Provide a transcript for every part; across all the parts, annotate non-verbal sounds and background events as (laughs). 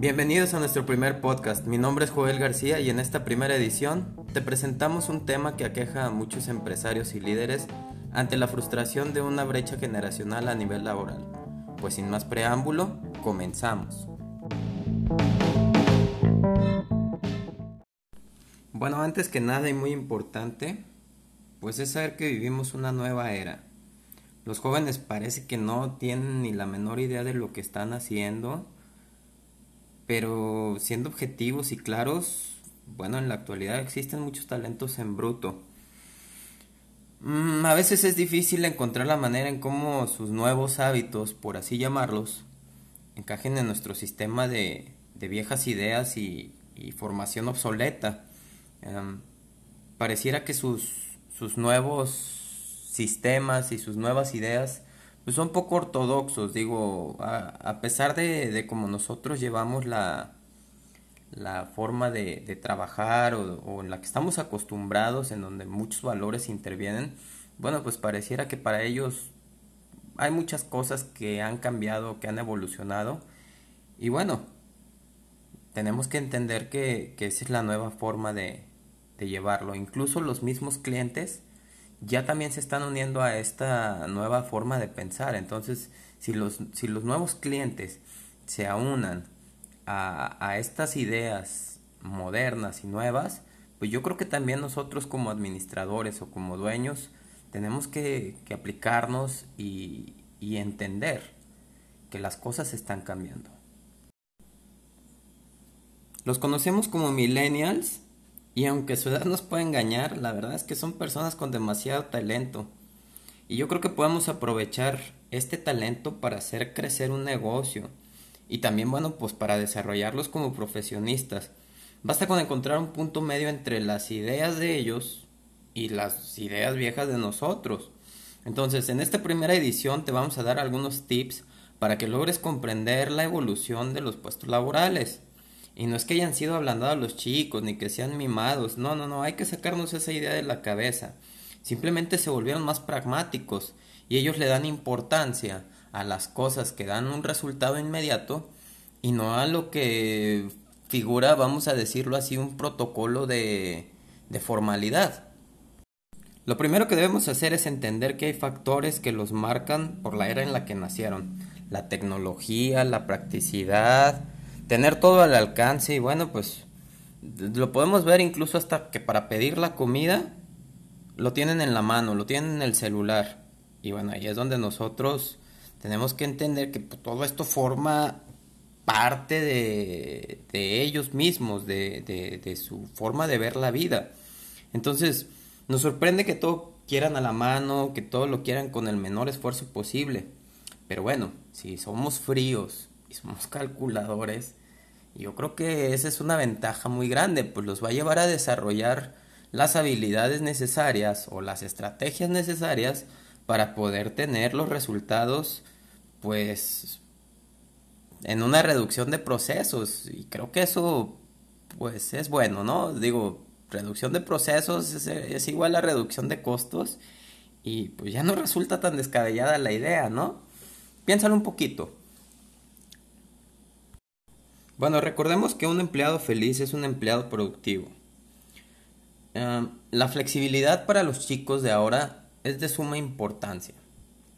Bienvenidos a nuestro primer podcast. Mi nombre es Joel García y en esta primera edición te presentamos un tema que aqueja a muchos empresarios y líderes ante la frustración de una brecha generacional a nivel laboral. Pues sin más preámbulo, comenzamos. Bueno, antes que nada y muy importante, pues es saber que vivimos una nueva era. Los jóvenes parece que no tienen ni la menor idea de lo que están haciendo, pero siendo objetivos y claros, bueno, en la actualidad existen muchos talentos en bruto. Mm, a veces es difícil encontrar la manera en cómo sus nuevos hábitos, por así llamarlos, encajen en nuestro sistema de, viejas ideas y, formación obsoleta. Em, pareciera que sus, sus nuevos sistemas y sus nuevas ideas pues son poco ortodoxos, digo, a, pesar de, de como nosotros llevamos la, la forma de, de trabajar o, en la que estamos acostumbrados, en donde muchos valores intervienen, bueno, pues pareciera que para ellos hay muchas cosas que han cambiado, que han evolucionado, y bueno, tenemos que entender que, que esa es la nueva forma de, de llevarlo. Incluso los mismos clientes, ya también se están uniendo a esta nueva forma de pensar. Entonces, si los, si los nuevos clientes se aunan a, a estas ideas modernas y nuevas, pues yo creo que también nosotros como administradores o como dueños tenemos que, que aplicarnos y, y entender que las cosas están cambiando. Los conocemos como millennials y aunque su edad nos puede engañar, la verdad es que son personas con demasiado talento. Y yo creo que podemos aprovechar este talento para hacer crecer un negocio. Y también, bueno, pues para desarrollarlos como profesionistas. Basta con encontrar un punto medio entre las ideas de ellos y las ideas viejas de nosotros. Entonces, en esta primera edición te vamos a dar algunos tips para que logres comprender la evolución de los puestos laborales. Y no es que hayan sido ablandados los chicos, ni que sean mimados. No, no, no, hay que sacarnos esa idea de la cabeza. Simplemente se volvieron más pragmáticos y ellos le dan importancia a las cosas que dan un resultado inmediato y no a lo que figura, vamos a decirlo así, un protocolo de, de formalidad. Lo primero que debemos hacer es entender que hay factores que los marcan por la era en la que nacieron. La tecnología, la practicidad, tener todo al alcance y bueno, pues lo podemos ver incluso hasta que para pedir la comida lo tienen en la mano, lo tienen en el celular. Y bueno, ahí es donde nosotros tenemos que entender que pues, todo esto forma parte de, de ellos mismos, de, de, de, su forma de ver la vida. Entonces, nos sorprende que todo quieran a la mano, que todo lo quieran con el menor esfuerzo posible. Pero bueno, si somos fríos y somos (laughs) calculadores, yo creo que esa es una ventaja muy grande, pues los va a llevar a desarrollar las habilidades necesarias o las estrategias necesarias para poder tener los resultados, pues, en una reducción de procesos. Y creo que eso, pues, es bueno, ¿no? Digo, reducción de procesos es, es igual a reducción de costos y pues ya no resulta tan descabellada la idea, ¿no? Piénsalo un poquito. Bueno, recordemos que un empleado feliz es un empleado productivo. Em, la flexibilidad para los chicos de ahora es de suma importancia.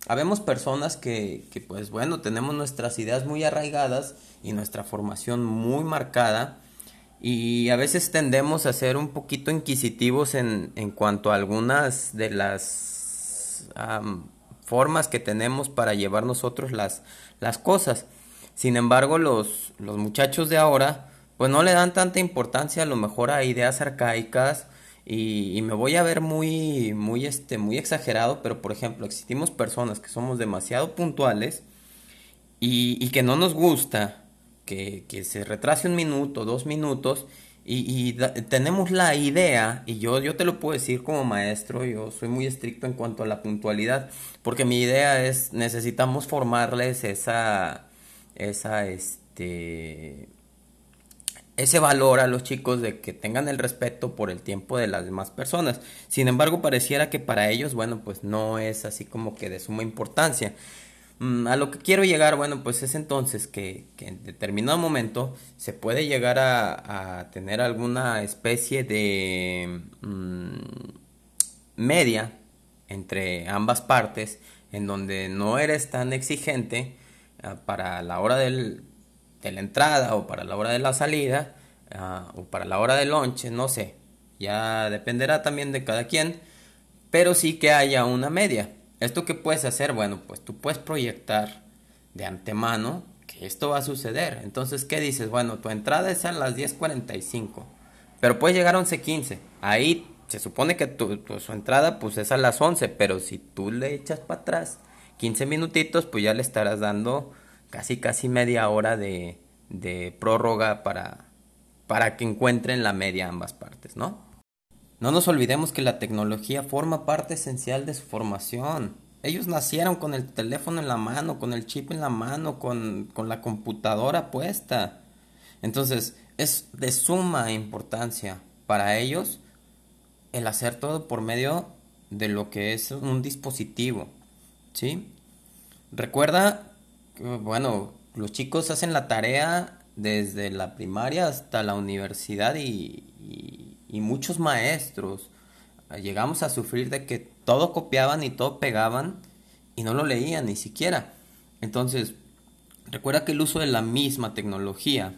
Habemos personas que, que, pues bueno, tenemos nuestras ideas muy arraigadas y nuestra formación muy marcada y a veces tendemos a ser un poquito inquisitivos en, en cuanto a algunas de las formas que tenemos para llevar nosotros las, las cosas. Sin embargo, los, los muchachos de ahora, pues no le dan tanta importancia a lo mejor a ideas arcaicas y, me voy a ver muy, muy, este, muy exagerado, pero por ejemplo, existimos personas que somos demasiado puntuales y, y que no nos gusta que, que, se retrase un minuto, dos minutos y, y tenemos la idea, y yo, yo te lo puedo decir como maestro, yo soy muy estricto en cuanto a la puntualidad, porque mi idea es necesitamos formarles esa esa este ese valor a los chicos de que tengan el respeto por el tiempo de las demás personas. Sin embargo, pareciera que para ellos, bueno, pues no es así como que de suma importancia. Mm, a lo que quiero llegar, bueno, pues es entonces que, en determinado momento se puede llegar a, tener alguna especie de mm, media entre ambas partes, en donde no eres tan exigente para la hora del, de la entrada o para la hora de la salida ah, o para la hora del lonche, no sé, ya dependerá también de cada quien, pero sí que haya una media. ¿Esto que puedes hacer? Bueno, pues tú puedes proyectar de antemano que esto va a suceder. Entonces, ¿qué dices? Bueno, tu entrada es a las 10.45, pero puedes llegar a 11.15. Ahí se supone que tu, su entrada pues es a las 11, pero si tú le echas para atrás 15 minutitos, pues ya le estarás dando casi casi media hora de, prórroga para, para que encuentren la media ambas partes, ¿no? No nos olvidemos que la tecnología forma parte esencial de su formación. Ellos nacieron con el teléfono en la mano, con el chip en la mano, con, la computadora puesta. Entonces, es de suma importancia para ellos el hacer todo por medio de lo que es un dispositivo. ¿Sí? Recuerda, bueno, los chicos hacen la tarea desde la primaria hasta la universidad y, y muchos maestros llegamos a sufrir de que todo copiaban y todo pegaban y no lo leían ni siquiera. Entonces, recuerda que el uso de la misma tecnología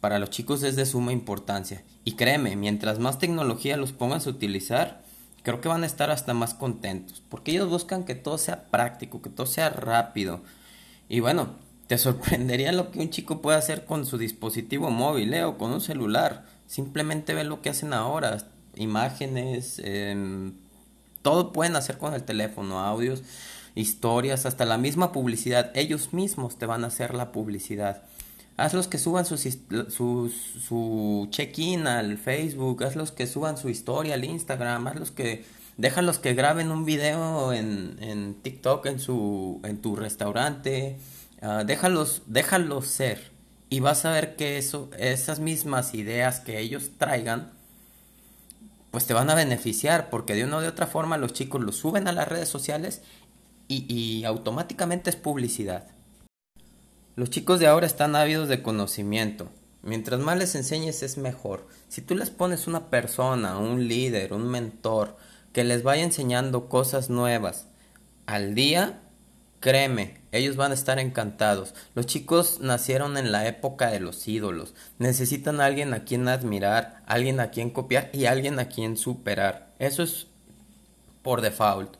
para los chicos es de suma importancia. Y créeme, mientras más tecnología los pongas a utilizar, creo que van a estar hasta más contentos. Porque ellos buscan que todo sea práctico, que todo sea rápido. Y bueno, te (laughs) sorprendería lo que un chico puede hacer con su dispositivo móvil ¿eh? o con un celular. Simplemente ve lo que hacen ahora, imágenes, em, todo pueden hacer con el teléfono, audios, historias, hasta la misma publicidad. Ellos mismos te van a hacer la publicidad. Hazlos que suban su, su check-in al Facebook, hazlos que suban su historia al Instagram, hazlos que déjalos que graben un video en, TikTok en su en tu restaurante, uh, déjalos déjalos ser y vas a ver que esas mismas ideas que ellos traigan, pues te van a beneficiar, porque de una u otra forma los chicos lo suben a las redes sociales y automáticamente es publicidad. Los chicos de ahora están ávidos de conocimiento. Mientras más les enseñes es mejor. Si tú les pones una persona, un líder, un mentor, que les vaya enseñando cosas nuevas al día, Créeme, ellos van a estar encantados. Los chicos nacieron en la época de los ídolos. Necesitan a alguien a quien admirar, alguien a quien copiar y alguien a quien superar. Eso es por default.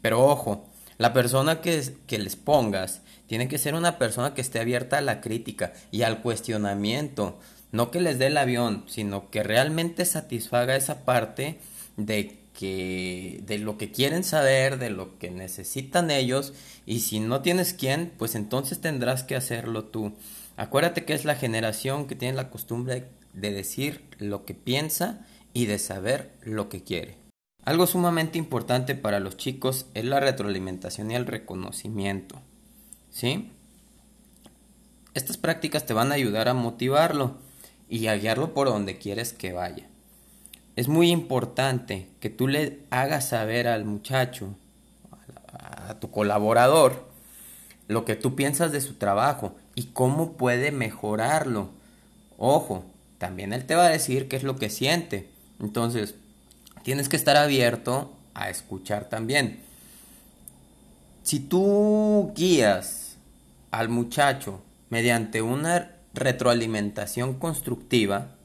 Pero ojo, la persona que, les pongas tiene que ser una persona que esté abierta a la crítica y al cuestionamiento. No que les dé el avión, sino que realmente satisfaga esa parte de que de lo que quieren saber, de lo que necesitan ellos y si no tienes quien, pues entonces tendrás que hacerlo tú. Acuérdate que es la generación que tiene la costumbre de decir lo que piensa y de saber lo que quiere. Algo sumamente importante para los chicos es la retroalimentación y el reconocimiento. ¿Sí? Estas prácticas te van a ayudar a motivarlo y a guiarlo por donde quieres que vaya es muy importante que tú le hagas saber al muchacho, a, tu colaborador, lo que tú piensas de su trabajo y cómo puede mejorarlo. Ojo, también él te va a decir qué es lo que siente. Entonces, tienes que estar abierto a escuchar también. Si tú guías al muchacho mediante una retroalimentación constructiva,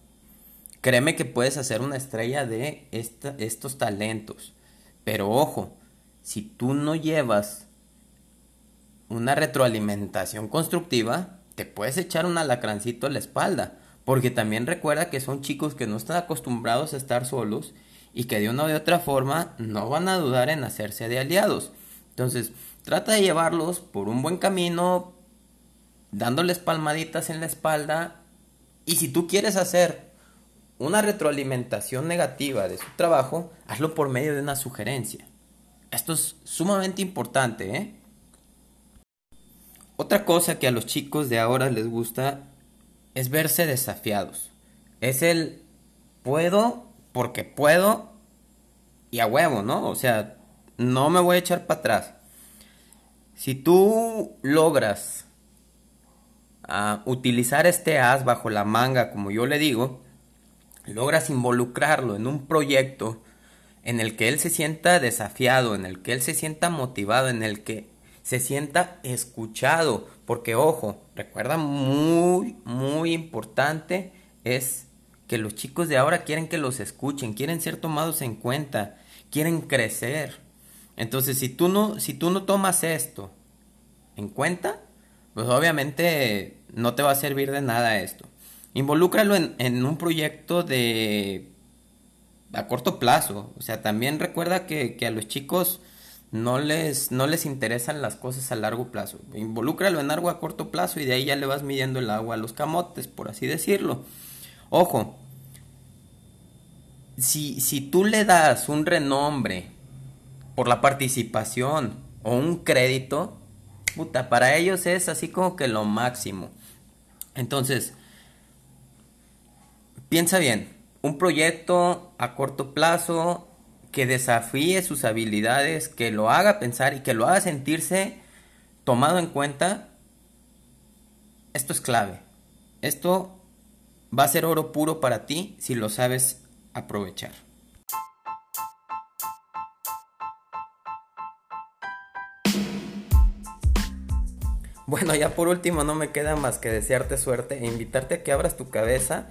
Créeme que puedes hacer una estrella de estos talentos. Pero ojo, si tú no llevas una retroalimentación constructiva, te puedes echar un alacrancito a la espalda. Porque también recuerda que son chicos que no están acostumbrados a estar solos y que de una u otra forma no van a dudar en hacerse de aliados. Entonces, trata de llevarlos por un buen camino, dándoles palmaditas en la espalda. Y si tú quieres hacer una retroalimentación negativa de su trabajo, hazlo por medio de una sugerencia. Esto es sumamente importante, ¿eh? Otra cosa que a los chicos de ahora les gusta es verse desafiados. Es el puedo porque puedo y a huevo, ¿no? O sea, no me voy a echar para atrás. Si tú logras ah, utilizar este as bajo la manga, como yo le digo, logras involucrarlo en un proyecto en el que él se sienta desafiado, en el que él se sienta motivado, en el que se sienta escuchado, porque ojo, recuerda muy, muy importante es que los chicos de ahora quieren que los escuchen, quieren ser tomados en cuenta, quieren crecer. Entonces, si tú no, si tú no tomas esto en cuenta, pues obviamente no te va a servir de nada esto. Involúcralo en, un proyecto de a corto plazo. O sea, también recuerda que, que, a los chicos no les, no les interesan las cosas a largo plazo. Involúcralo en algo a corto plazo y de ahí ya le vas midiendo el agua a los camotes, por así decirlo. Ojo, si, si tú le das un renombre por la participación o un crédito, puta, para ellos es así como que lo máximo. Entonces, piensa bien, un proyecto a corto plazo que desafíe sus habilidades, que lo haga pensar y que lo haga sentirse tomado en cuenta, esto es clave. Esto va a ser oro puro para ti si lo sabes aprovechar. Bueno, ya por último no me queda más que desearte suerte e invitarte a que abras tu cabeza.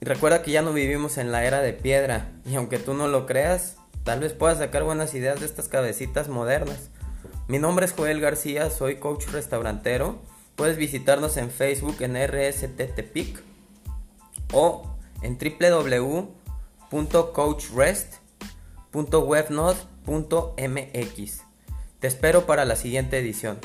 Y recuerda que ya no vivimos en la era de piedra y aunque tú no lo creas, tal vez puedas sacar buenas ideas de estas cabecitas modernas. Mi nombre es Joel García, soy coach restaurantero. Puedes visitarnos en Facebook en RSTTPIC o en www.coachrest.webnode.mx. Te espero para la siguiente edición.